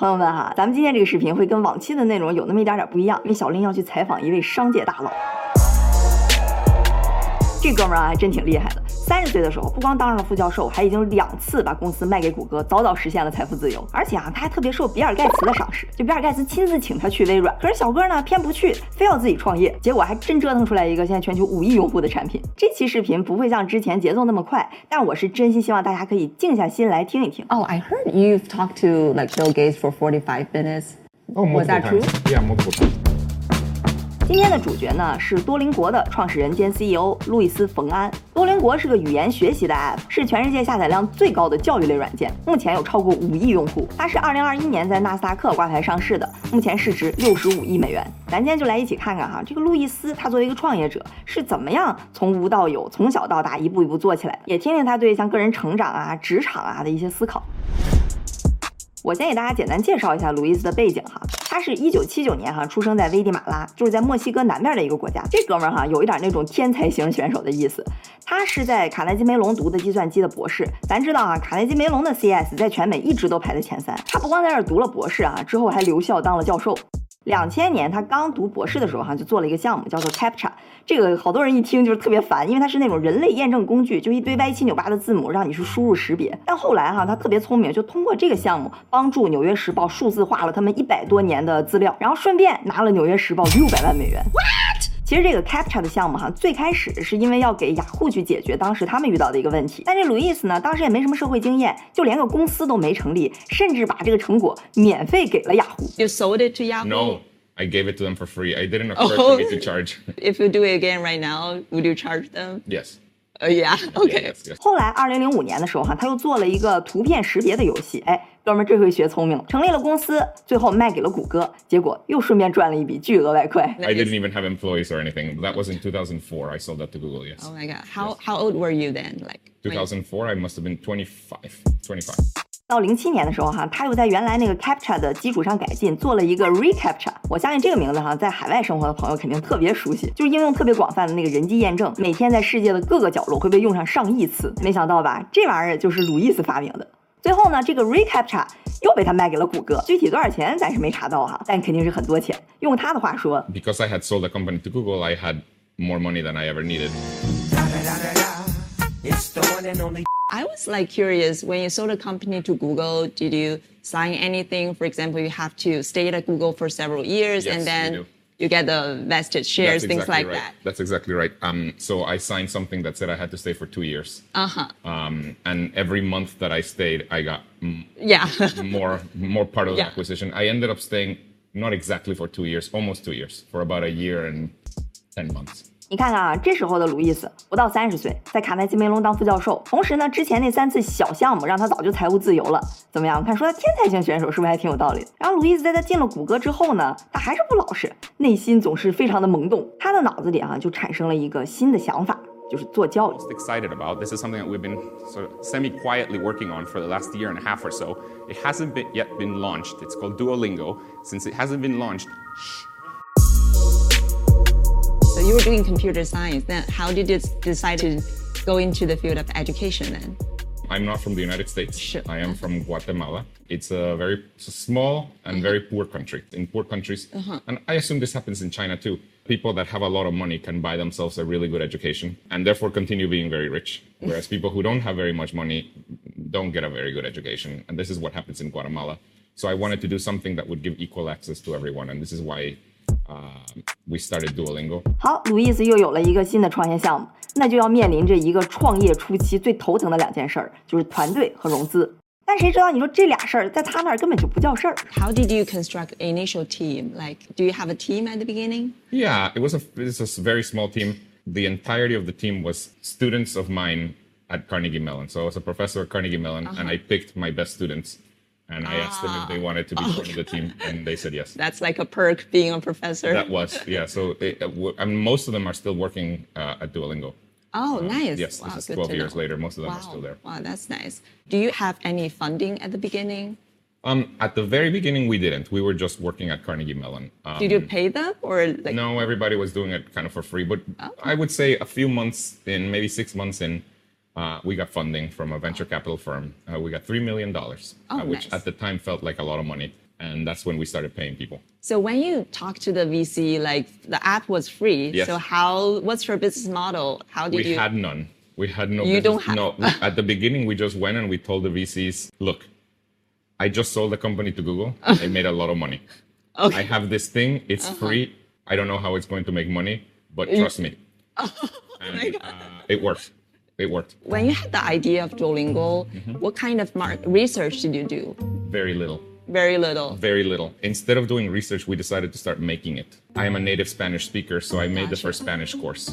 朋友们哈，咱们今天这个视频会跟往期的内容有那么一点点不一样，因为小林要去采访一位商界大佬。这哥们啊，还真挺厉害的。三十岁的时候，不光当上了副教授，还已经两次把公司卖给谷歌，早早实现了财富自由。而且啊，他还特别受比尔盖茨的赏识，就比尔盖茨亲自请他去微软。可是小哥呢，偏不去，非要自己创业，结果还真折腾出来一个现在全球五亿用户的产品。这期视频不会像之前节奏那么快，但我是真心希望大家可以静下心来听一听。Oh, I heard you've talked to like Bill Gates for 45 minutes. Oh, Was multiple that true? times. Yeah, multiple times. 今天的主角呢是多邻国的创始人兼 CEO 路易斯·冯安。多邻国是个语言学习的 App，是全世界下载量最高的教育类软件，目前有超过五亿用户。它是2021年在纳斯达克挂牌上市的，目前市值六十五亿美元。咱今天就来一起看看哈，这个路易斯他作为一个创业者是怎么样从无到有，从小到大一步一步做起来的，也听听他对像个人成长啊、职场啊的一些思考。我先给大家简单介绍一下路易斯的背景哈，他是一九七九年哈出生在危地马拉，就是在墨西哥南边的一个国家。这哥们儿哈有一点那种天才型选手的意思，他是在卡耐基梅隆读的计算机的博士。咱知道啊，卡耐基梅隆的 CS 在全美一直都排在前三。他不光在这读了博士啊，之后还留校当了教授。两千年他刚读博士的时候哈，就做了一个项目叫做 CAPTCHA，这个好多人一听就是特别烦，因为它是那种人类验证工具，就一堆歪七扭八的字母让你去输入识别。但后来哈，他特别聪明，就通过这个项目帮助《纽约时报》数字化了他们一百多年的资料，然后顺便拿了《纽约时报》六百万美元。其实这个 CAPTCHA 的项目哈，最开始是因为要给雅虎去解决当时他们遇到的一个问题，但这路易斯呢，当时也没什么社会经验，就连个公司都没成立，甚至把这个成果免费给了雅虎。You sold it to Yahoo? No, I gave it to them for free. I didn't occur Oh. to charge. If you do it again right now, would you charge them? yes. Uh, yeah. Okay. Yes, yes. 后来，二零零五年的时候哈，他又做了一个图片识别的游戏，哎，哥们儿这回学聪明了，成立了公司，最后卖给了谷歌，结果又顺便赚了一笔巨额外快。I didn't even have employees or anything. That was in 2004. I sold that to Google, yes. Oh my god. How how old were you then? Like when- 2004, I must have been 25. 25. 到零七年的时候哈，他又在原来那个 CAPTCHA 的基础上改进，做了一个 ReCAPTCHA。我相信这个名字哈，在海外生活的朋友肯定特别熟悉，就是应用特别广泛的那个人机验证，每天在世界的各个角落会被用上上亿次。没想到吧，这玩意儿就是路易斯发明的。最后呢，这个 ReCAPTCHA 又被他卖给了谷歌，具体多少钱咱是没查到哈，但肯定是很多钱。用他的话说，Because I had sold the company to Google, I had more money than I ever needed. It's the one and only. I was like curious when you sold a company to Google, did you sign anything? For example, you have to stay at Google for several years Yes, and then you get the vested shares, That's things like right. that. That's exactly right. Um, so I signed something that said I had to stay for two years. Uh huh. Um, and every month that I stayed, I got Yeah. more more part of the Yeah. acquisition. I ended up staying not exactly for two years, almost two years, for about a year and ten months. 你看看啊，这时候的路易斯不到三十岁，在卡耐基梅隆当副教授，同时呢，之前那三次小项目让他早就财务自由了。怎么样？看说他天才型选手是不是还挺有道理？然后路易斯在他进了谷歌之后呢，他还是不老实，内心总是非常的萌动。他的脑子里啊，就产生了一个新的想法，就是做教育。excited about. This is something that we've been sort of semi-quietly working on for the last year and a half or so. It hasn't been, yet been launched. It's called Duolingo. Since it hasn't been launched, so you were doing computer science. Then how did you decide to go into the field of education then? I'm not from the United States. Sure. I am uh-huh. from Guatemala. It's a very it's a small and uh-huh. very poor country. In poor countries, uh-huh. and I assume this happens in China too. People that have a lot of money can buy themselves a really good education and therefore continue being very rich. Whereas people who don't have very much money don't get a very good education. And this is what happens in Guatemala. So I wanted to do something that would give equal access to everyone. And this is why uh, we started Duolingo. 好，路易斯又有了一个新的创业项目，那就要面临着一个创业初期最头疼的两件事儿，就是团队和融资。但谁知道你说这俩事儿在他那儿根本就不叫事儿。 How did you construct initial team? Like, do you have a team at the beginning? Yeah, it was a it was a s- very small team. The entirety of the team was students of mine at Carnegie Mellon. So I was a professor at Carnegie Mellon, and I picked my best students, and I asked them if they wanted to be part of the team, and they said yes. That's like a perk being a professor. That was yeah. So uh, w- I mean, most of them are still working uh, at Duolingo. oh, nice. yes, wow, this is 12 years know. later. Most of them wow. are still there. Wow, that's nice. Do you have any funding at the beginning? Um, at the very beginning, we didn't. We were just working at Carnegie Mellon. Um, Did you pay them or like? No, everybody was doing it kind of for free. But I would say a few months in, maybe six months in, uh, we got funding from a venture capital firm. Uh, we got $3 million, uh, Oh, which nice. at the time felt like a lot of money. And that's when we started paying people. So when you talk to the VC, like the app was free. Yes. So how? What's your business model? How did we you? had none. We had no. You business- don't have- No. we- at the beginning, we just went and we told the VCs, "Look, I just sold the company to Google. I made a lot of money. Okay. I have this thing. It's Uh-huh. free. I don't know how it's going to make money, but trust me." and, uh, it worked. It worked. when you had the idea of Duolingo, Mm-hmm. what kind of mar- research did you do? Very little. Very little. Very little. Instead of doing research, we decided to start making it. I am a native Spanish speaker, so I made the first Spanish course.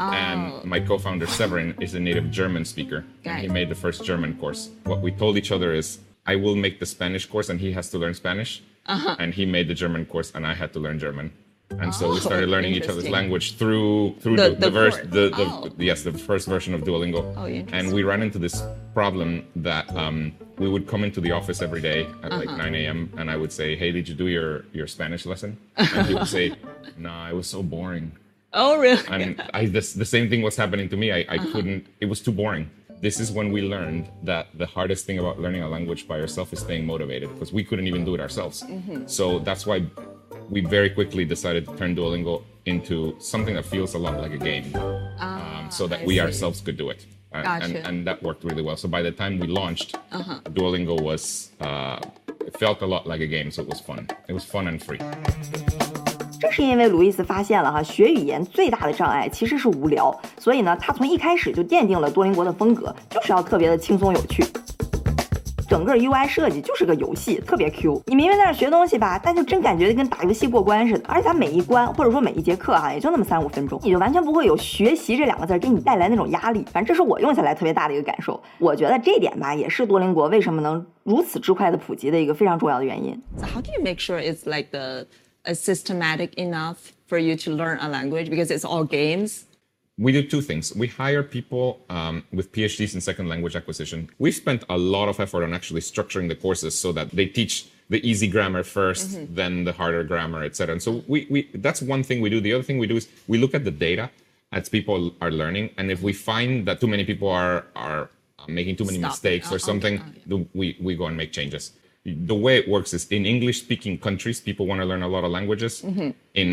Oh. And my co-founder Severin is a native German speaker, and he made the first German course. What we told each other is, I will make the Spanish course, and he has to learn Spanish, Uh-huh. and he made the German course, and I had to learn German. And so we Oh, started learning each other's language through through The- the, the the, verse, the, the Oh. yes, the first version of Duolingo. Oh, and we ran into this problem that um, we would come into the office every day at like Uh-huh. 9 a.m. and I would say, "Hey, did you do your your Spanish lesson?" And he would say, "Nah, it was so boring." Oh, really? And I this, the same thing was happening to me. I, Uh-huh. Couldn't. It was too boring. This is when we learned that the hardest thing about learning a language by yourself is staying motivated because we couldn't even do it ourselves. Mm-hmm. So that's why we very quickly decided to turn Duolingo into something that feels a lot like a game, um, so that Ah, I we see. ourselves could do it. Uh, and, Gotcha. and that worked really well. So by the time we launched, Uh-huh. Duolingo was uh, it felt a lot like a game, so it was fun. It was fun and free. 正是因为路易斯发现了哈，学语言最大的障碍其实是无聊，所以呢，他从一开始就奠定了多邻国的风格，就是要特别的轻松有趣。 整个 UI 设计就是个游戏，特别 Q。你明明在那学东西吧，但就真感觉跟打游戏过关似的。而且它每一关或者说每一节课哈，也就那么三五分钟，你就完全不会有学习这两个字儿给你带来那种压力。反正这是我用下来特别大的一个感受。我觉得这点吧，也是多邻国为什么能如此之快的普及的一个非常重要的原因。So how do you make sure it's like the a systematic enough for you to learn a language because it's all games? We do two things. We hire people um, with PhDs in second language acquisition. We've spent a lot of effort on actually structuring the courses so that they teach the easy grammar 1st then the harder grammar, etc. And so we, we that's one thing we do. The other thing we do is we look at the data as people are learning, and if we find that too many people are are making too many Stopping. mistakes Oh, or something, okay. the- we we go and make changes. The way it works is in English speaking countries, people want to learn a lot of languages. In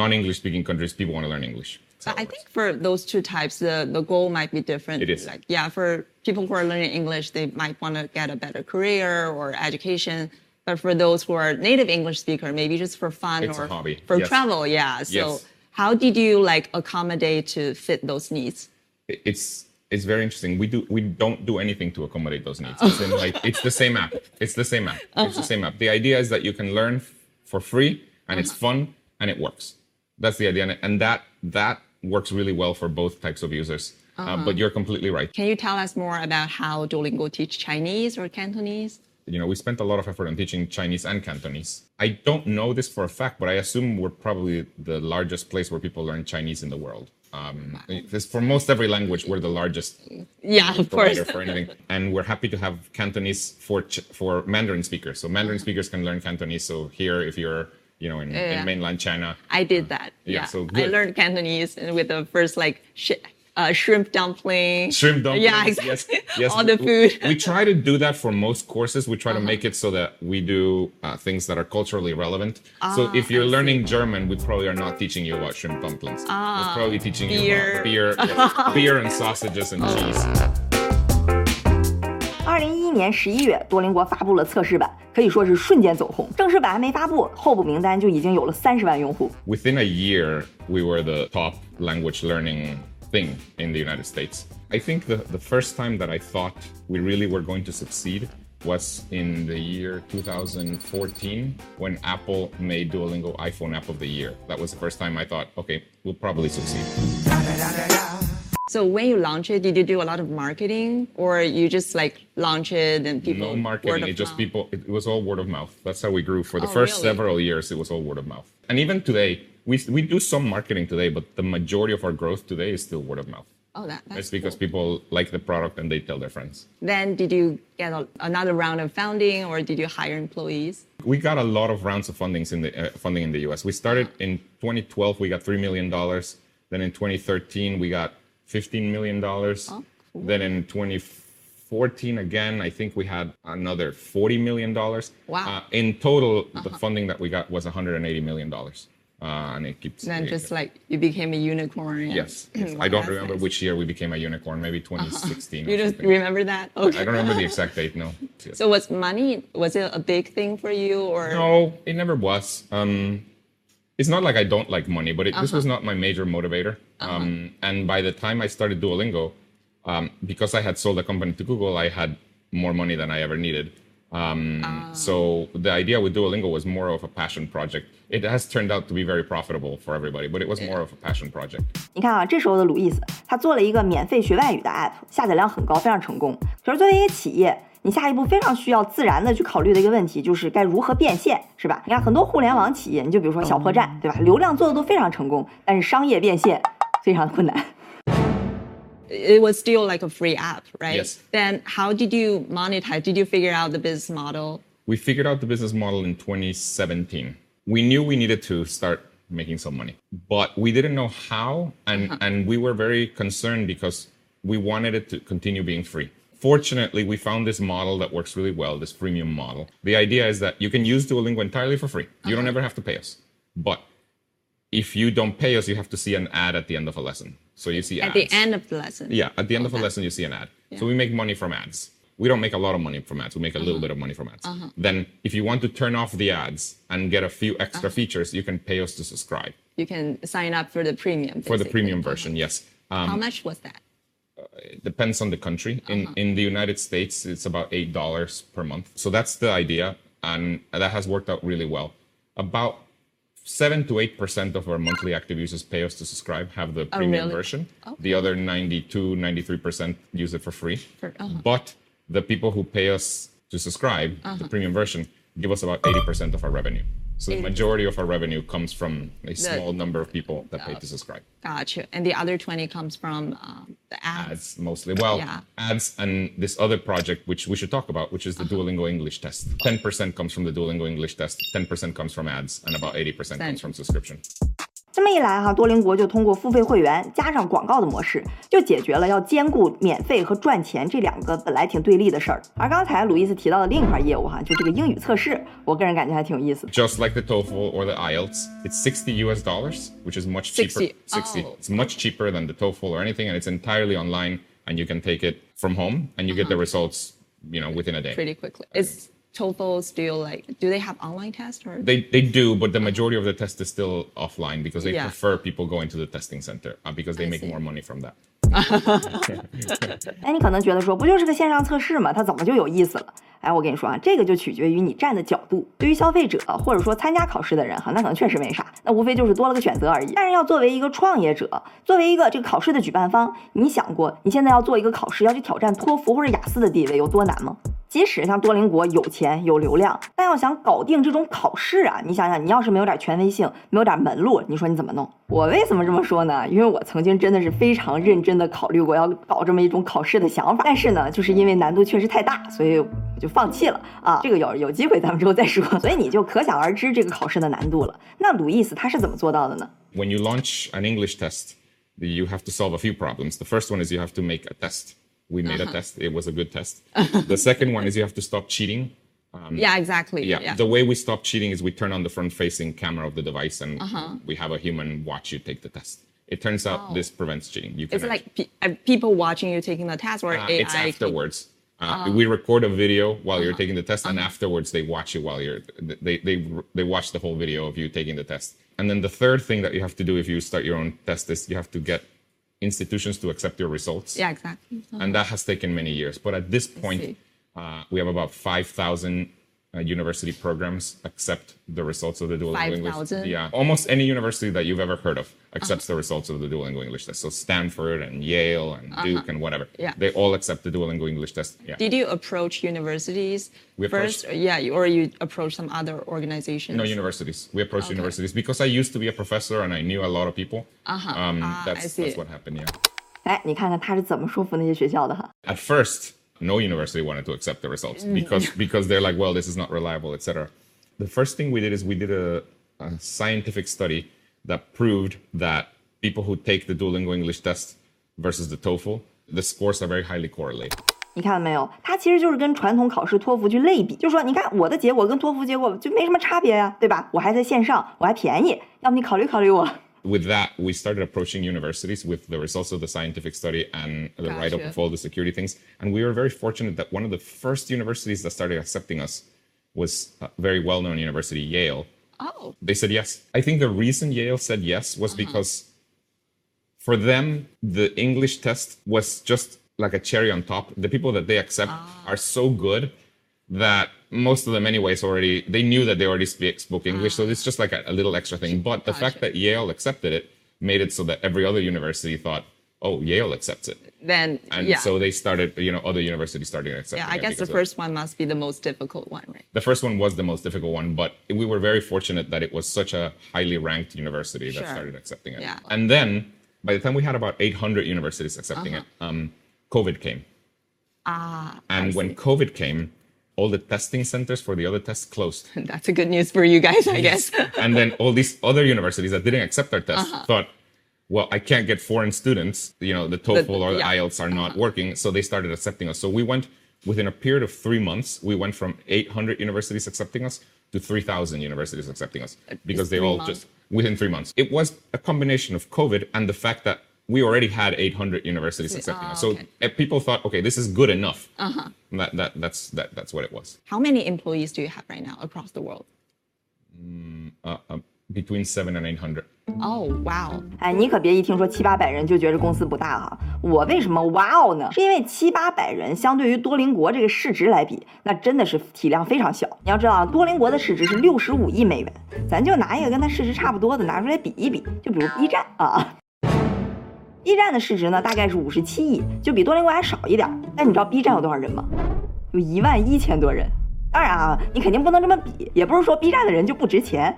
non English speaking countries, people want to learn English. I works. think for those two types, the, the goal might be different. It is. Like, yeah, for people who are learning English, they might want to get a better career or education. But for those who are native English speaker, maybe just for fun It's or hobby. for Yes. travel, yeah. So Yes. how did you like accommodate to fit those needs? it's it's very interesting. We do we don't do anything to accommodate those needs. Oh. It's in like it's the same app. It's the same app. It's the uh-huh. same app. The idea is that you can learn f- for free and it's uh-huh. fun and it works. That's the idea, and- and that that works really well for both types of users. Uh, but you're completely right. Can you tell us more about how Duolingo teach Chinese or Cantonese? You know, we spent a lot of effort on teaching Chinese and Cantonese. I don't know this for a fact, but I assume we're probably the largest place where people learn Chinese in the world. Um, this- for most every language, we're the largest Yeah, of course. provider for anything. And we're happy to have Cantonese for for Mandarin speakers. So Mandarin speakers can learn Cantonese. So here, if you're you know in, Yeah. in mainland China, I did that. Yeah, Yeah, so I learned Cantonese and with the first like sh- uh, shrimp dumpling. shrimp dumplings. Yeah, exactly. Yes, yes. All the we- food. Uh-huh. We, try to do that for most courses. We try to make it so that we do uh, things that are culturally relevant. so if you're Ah, I see. learning German, we probably are not teaching you about shrimp dumplings. We're probably teaching you beer. about beer, beer and sausages and cheese. 二零一一年十一月，多邻国发布了测试版，可以说是瞬间走红。正式版还没发布，候补名单就已经有了三十万用户。 within a year, we were the top language learning thing in the United States. I think the, the first time that I thought we really were going to succeed was in the year 2014 when Apple made Duolingo iPhone App of the Year. That was the first time I thought, okay, we'll probably succeed. So when you launch it, did you do a lot of marketing or you just like launch it and people No word marketing, of it just mouth? people, it, it was all word of mouth. That's how we grew. For the Oh, first really? several years, it was all word of mouth. And even today, we, we do some marketing today, but the majority of our growth today is still word of mouth. Oh, that, that's It's because cool. people like the product and they tell their friends. Then did you get a, another round of funding or did you hire employees? We got a lot of rounds of fundings in the uh, funding in the U.S. We started in 2012. We got three million dollars. Then in 2013 we got 15 million dollars. Oh, Then in 2014 again, I think we had another 40 million dollars. Wow. Uh, in total, the funding that we got was 180 million dollars. Uh, and it keeps. Then it- just like you became a unicorn. yes. yes. I don't remember nice. which year we became a unicorn. Maybe 2016. or You just something. remember that? Okay. I don't remember the exact date. No. So was money was it a big thing for you or No, it never was. Um, it's not like I don't like money, but it, this was not my major motivator. Um, and by the time I started Duolingo, um, because I had sold the company to Google, I had more money than I ever needed. Um, So the idea with Duolingo was more of a passion project. It has turned out to be very profitable for everybody, but it was more of a passion project. 你看啊，这时候的鲁易斯，他做了一个免费学外语的 app，下载量很高，非常成功。可是作为一个企业，你下一步非常需要自然的去考虑的一个问题，就是该如何变现，是吧？你看很多互联网企业，你就比如说小破站，对吧？流量做的都非常成功，但是商业变现非常困难。It was still like a free app, right? Yes. Then how did you monetize? Did you figure out the business model? We figured out the business model in 2017. We knew we needed to start making some money, but we didn't know how, and uh-huh. and we were very concerned because we wanted it to continue being free. Fortunately, we found this model that works really well, this freemium model. The idea is that you can use Duolingo entirely for free. You don't uh-huh. ever have to pay us. But if you don't pay us, you have to see an ad at the end of a lesson. So you see At ads. the end of the lesson. Yeah, at the end of a lesson, you see an ad. So we make money from ads. We don't make a lot of money from ads. We make a little uh-huh. bit of money from ads. Uh-huh. Then, if you want to turn off the ads and get a few uh-huh. extra features, you can pay us to subscribe You can sign up for the premium. for the premium version. Yes, um, How much was that? Uh, it depends on the country. In in the United States, it's about eight dollars per month. So that's the idea, and that has worked out really well. About seven to eight percent of our monthly active users pay us to subscribe, have the premium really? version. The other 92, 93 percent use it for free. For- uh-huh. But the people who pay us to subscribe, the premium version, give us about eighty percent of our revenue. So the majority of our revenue comes from a small number of people that pay to subscribe. Gotcha. And the other 20 comes from um, the ads. ads mostly. Well, Yeah. ads and this other project, which we should talk about, which is the Duolingo English test. 10% comes from the Duolingo English test, 10% comes from ads, and about 80% comes from subscription. 这么一来哈、啊，多邻国就通过付费会员加上广告的模式，就解决了要兼顾免费和赚钱这两个本来挺对立的事儿。而刚才路易斯提到的另一块业务哈、啊，就这个英语测试，我个人感觉还挺有意思。Just like the TOEFL or the IELTS, it's sixty U.S. dollars, which is much cheaper. Sixty. Oh. It's much cheaper than the TOEFL or anything, and it's entirely online, and you can take it from home, and you get the uh-huh. results, you know, within a day. Pretty quickly. It's Is TOEFL still like, do they have online tests or? They, they do, but the majority of the test is still offline because they Yeah. prefer people going to the testing center uh, because they I make see. more money from that. 哎，你可能觉得说，不就是个线上测试吗？它怎么就有意思了？ 哎，我跟你说啊，这个就取决于你站的角度。对于消费者或者说参加考试的人哈，那可能确实没啥，那无非就是多了个选择而已。但是要作为一个创业者，作为一个这个考试的举办方，你想过你现在要做一个考试，要去挑战托福或者雅思的地位有多难吗？即使像多邻国有钱有流量，但要想搞定这种考试啊，你想想，你要是没有点权威性，没有点门路，你说你怎么弄？我为什么这么说呢？因为我曾经真的是非常认真的考虑过要搞这么一种考试的想法，但是呢，就是因为难度确实太大，所以就放弃了啊。这个有有机会咱们之后再说。所以你就可想而知这个考试的难度了。那路易斯他是怎么做到的呢？When you launch an English test, you have to solve a few problems. The first one is you have to make a test. We made a uh-huh. test. It was a good test. The second one is you have to stop cheating. Um, yeah, exactly. Yeah. yeah. The way we stop cheating is we turn on the front facing camera of the device and uh -huh. we have a human watch you take the test. It turns out oh. this prevents cheating. You can it's actually... like pe uh, people watching you taking the test or uh, AI. It's afterwards. Uh, We record a video while you're taking the test, and afterwards they watch you while you're they, they they watch the whole video of you taking the test. And then the third thing that you have to do if you start your own test is you have to get institutions to accept your results. Yeah, exactly. And that has taken many years. But at this point, uh, we have about five thousand uh, university programs accept the results of the Duolingo English. 5,000? Yeah, almost any university that you've ever heard of accepts the results of the Duolingo English test. So Stanford and Yale and Duke and whatever, Yeah. they all accept the Duolingo English test. Yeah. Did you approach universities We approached- first? Yeah, you- or you approach some other organizations? no universities. We approached universities because I used to be a professor and I knew a lot of people. Uh-huh. Um, Ah, that's I see. that's what happened. Yeah. 哎，你看看他是怎么说服那些学校的哈？ at first no university wanted to accept the results because because they're like well this is not reliable etc the first thing we did is we did a, a scientific study that proved that people who take the duolingo english test versus the toefl the scores are very highly correlated 你看到没有？它其实就是跟传统考试托福去类比，就说你看我的结果跟托福结果就没什么差别呀，对吧？我还在线上，我还便宜，要不你考虑考虑我。 With that, we started approaching universities with the results of the scientific study and the Gotcha. write up of all the security things. And we were very fortunate that one of the first universities that started accepting us was a very well known university, Yale. Oh, They said yes. I think the reason Yale said yes was uh-huh. because for them, the English test was just like a cherry on top. The people that they accept ah. are so good that most of them anyways already they knew that they already speak spoke english so it's just like a, a little extra thing but the fact that yale accepted it made it so that every other university thought oh yale accepts it then and yeah. so they started you know other universities started accepting yeah, I guess the first one must be the most difficult one, right? the first one was the most difficult one but we were very fortunate that it was such a highly ranked university that Sure. started accepting it Yeah. and then by the time we had about 800 universities accepting it um, covid came Ah, and when covid came all the testing centers for the other tests closed that's a good news for you guys, I guess. and then all these other universities that didn't accept our test Uh-huh. thought, well, I can't get foreign students. You know, the TOEFL or the yeah. Uh-huh. IELTS are not working, so they started accepting us. So we went within a period of three months. We went from 800 universities accepting us to 3,000 universities accepting us because they all months? just within three months. It was a combination of COVID and the fact that we already had 800 universities accepting oh, us. So okay. uh, people thought, okay, this is good enough. Uh-huh. That, that that's that that's what it was. How many employees do you have right now across the world? Uh, uh, between seven and 800. Oh, wow. 哎，你可别一听说七八百人就觉得公司不大哈。我为什么哇哦呢？是因为七八百人相对于多邻国这个市值来比，那真的是体量非常小。你要知道啊，多邻国的市值是六十五亿美元，咱就拿一个跟它市值差不多的拿出来比一比，就比如 B 站啊。B 站的市值呢大概是五十七亿，就比多邻国还少一点儿。但你知道 B 站有多少人吗？有一万一千多人。当然啊，你肯定不能这么比，也不是说 B 站的人就不值钱。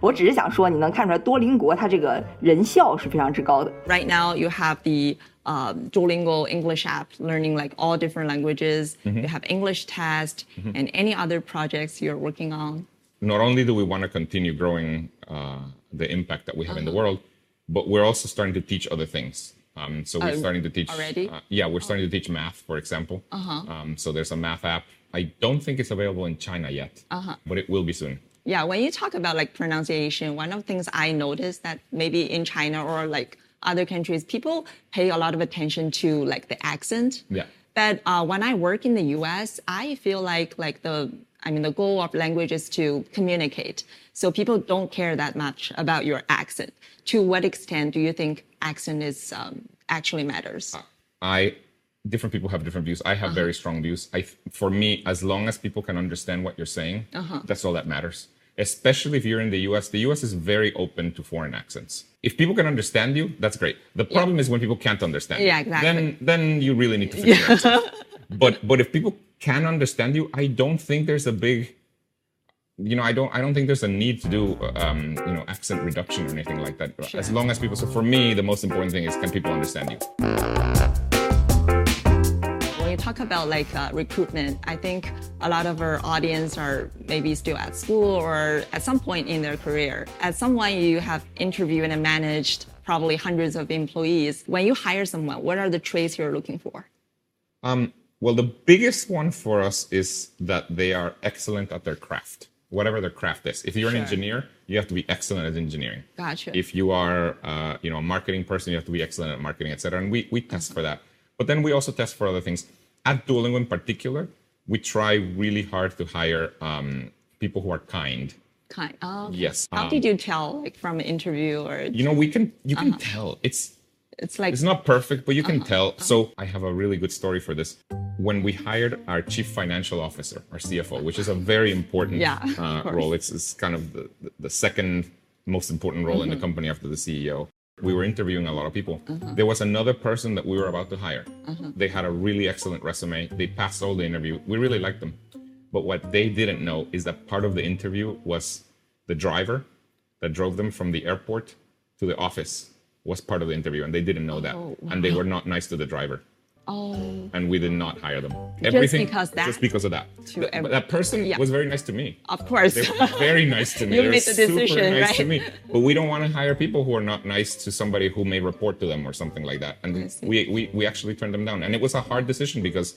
我只是想说，你能看出来多邻国它这个人效是非常之高的。Right now, you have the um, Duolingo English app learning like all different languages. You have English test and any other projects you're working on. not only do we want to continue growing uh, the impact that we have in the world, but we're also starting to teach other things. Um, so we're Oh, starting to teach. already? Uh, yeah, we're starting to teach math, for example. Uh-huh. Um, so there's a math app. I don't think it's available in China yet, uh-huh. but it will be soon. Yeah, when you talk about like pronunciation, one of the things I noticed that maybe in China or like other countries, people pay a lot of attention to like the accent. Yeah. But uh, when I work in the U.S., I feel like like the I mean the goal of language is to communicate. So people don't care that much about your accent. To what extent do you think accent is um, actually matters? Uh, I different people have different views. I have very uh-huh. strong views. I for me, as long as people can understand what you're saying, uh-huh. that's all that matters. Especially if you're in the US, the US is very open to foreign accents. If people can understand you, that's great. The problem is when people can't understand. Yeah, you. exactly. Then then you really need to fix your accent. But but if people can understand you, I don't think there's a big you know, I don't, I don't think there's a need to do, um, you know, accent reduction or anything like that. As long as people, so for me, the most important thing is can people understand you? when you talk about like uh, recruitment, I think a lot of our audience are maybe still at school or at some point in their career. As someone you have interviewed and managed probably hundreds of employees, when you hire someone, what are the traits you're looking for? Um, well, the biggest one for us is that they are excellent at their craft, whatever their craft is. If you're an engineer, you have to be excellent at engineering. Gotcha. If you are, uh, you know, a marketing person, you have to be excellent at marketing, etc. And we we test for that. But then we also test for other things. At Duolingo in particular, we try really hard to hire um, people who are kind. Kind. Oh, Yes. How um, did you tell, like from an interview or You know, we can you can tell it's it's like It's not perfect, but you Uh-huh. can tell. So I have a really good story for this. When we hired our chief financial officer, our CFO, which is a very important Yeah, uh, role, it's, it's kind of the, the second most important role Mm-hmm. in the company after the CEO. We were interviewing a lot of people. Uh-huh. There was another person that we were about to hire. They had a really excellent resume. They passed all the interview. We really liked them. But what they didn't know is that part of the interview was the driver that drove them from the airport to the office was part of the interview, and they didn't know that, Oh, and they were not nice to the driver, oh and we did not hire them. because that? just because of that. Th- that person Yeah. was very nice to me. of course. They were very nice to me. You they made the super decision, nice to me. But we don't want to hire people who are not nice to somebody who may report to them or something like that. And we, we we actually turned them down, and it was a hard decision because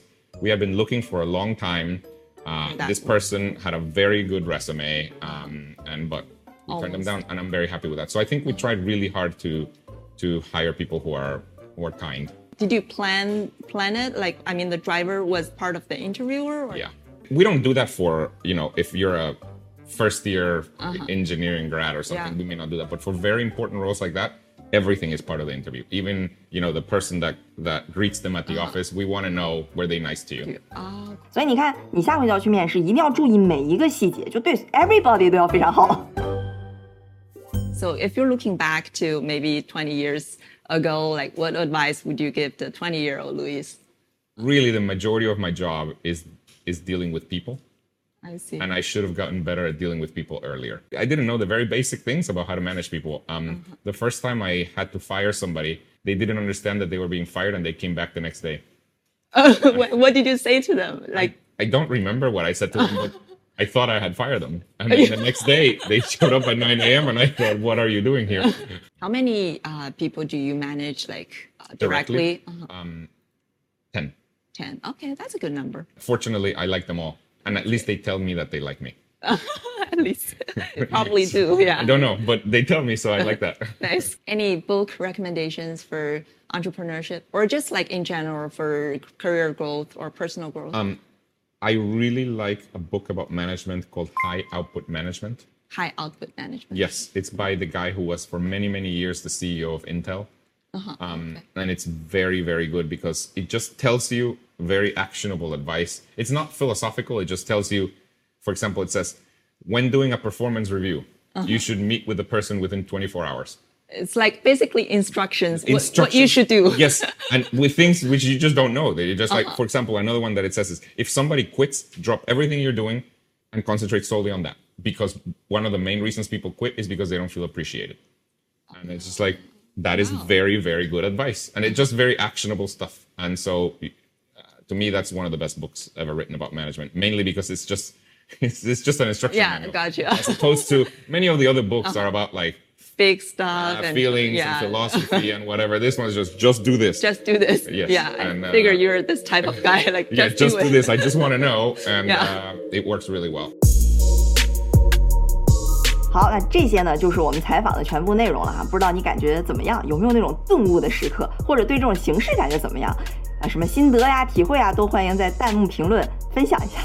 we had been looking for a long time. Uh, this person had a very good resume, um, and but we turned them down, and I'm very happy with that. So I think we tried really hard to to hire people who are who are kind. Did you plan plan it? Like, I mean, the driver was part of the interviewer. Or? Yeah. We don't do that for, you know, if you're a first year Uh-huh. engineering grad or something, Yeah. we may not do that. But for very important roles like that, everything is part of the interview. Even, you know, the person that that greets them at the Uh-huh. office, we want to know were they nice to you. 啊，所以你看，你下回就要去面试，一定要注意每一个细节，就对 everybody 都要非常好。 So if you're looking back to maybe 20 years ago, like what advice would you give to 20 year old Luis? Really the majority of my job is is dealing with people. I see. and I should have gotten better at dealing with people earlier. I didn't know the very basic things about how to manage people. Um, Uh-huh. The first time I had to fire somebody, they didn't understand that they were being fired, and they came back the next day. what, what did you say to them? Like, I don't remember what I said to them, I thought I had fired them. And then the next day, they showed up at 9 a.m., and I thought, "What are you doing here?" how many uh, people do you manage, like uh, Directly? directly? Uh-huh. Um, Ten. 10. Okay, that's a good number. Fortunately, I like them all, and at least they tell me that they like me. At least. you probably do, yeah. I don't know, but they tell me, so I like that. Nice. Any book recommendations for entrepreneurship or just like in general for career growth or personal growth? Um, I really like a book about management called High Output Management. High output management. Yes, it's by the guy who was for many, many years the CEO of Intel. Um, and it's very, very good because it just tells you very actionable advice. It's not philosophical, it just tells you, for example, it says, when doing a performance review, you should meet with the person within 24 hours. It's like basically instructions, what- what, you should do. yes, and with things which you just don't know. They just like, Uh-huh. for example, another one that it says is if somebody quits, drop everything you're doing and concentrate solely on that. Because one of the main reasons people quit is because they don't feel appreciated. And it's just like that is very, very good advice, and it's just very actionable stuff. And so, uh, to me, that's one of the best books ever written about management. Mainly because it's just it's, it's just an instruction Yeah, manual, gotcha. as opposed to many of the other books are about like Big stuff uh, and feelings yeah, and philosophy and whatever. This one's just just do this. Just do this. Yes, Yeah. I and, uh, figure you're this type of guy. Like yeah, just, just do, do it. this. I just want to know, and Yeah. uh, it works really well. 好，那这些呢就是我们采访的全部内容了哈。不知道你感觉怎么样？有没有那种顿悟的时刻，或者对这种形式感觉怎么样？啊，什么心得呀、体会啊，都欢迎在弹幕评论分享一下。